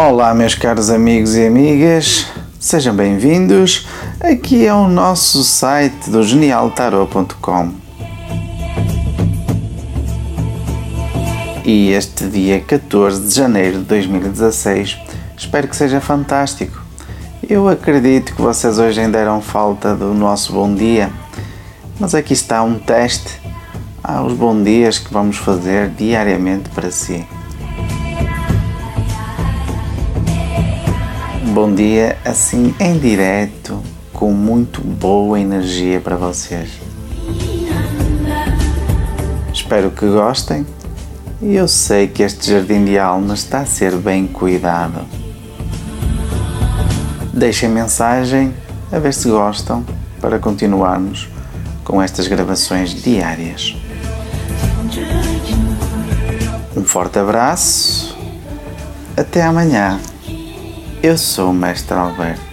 Olá, meus caros amigos e amigas, sejam bem-vindos. Aqui é o nosso site do genialtarot.com. E este dia 14 de janeiro de 2016 espero que seja fantástico. Eu acredito que vocês hoje ainda deram falta do nosso bom dia, mas aqui está um teste aos bons dias que vamos fazer diariamente para si. Bom dia assim em direto, com muito boa energia para vocês. Espero que gostem e eu sei que este jardim de alma está a ser bem cuidado. Deixem mensagem a ver se gostam para continuarmos com estas gravações diárias. Um forte abraço, até amanhã. Eu sou o Mestre Alberto.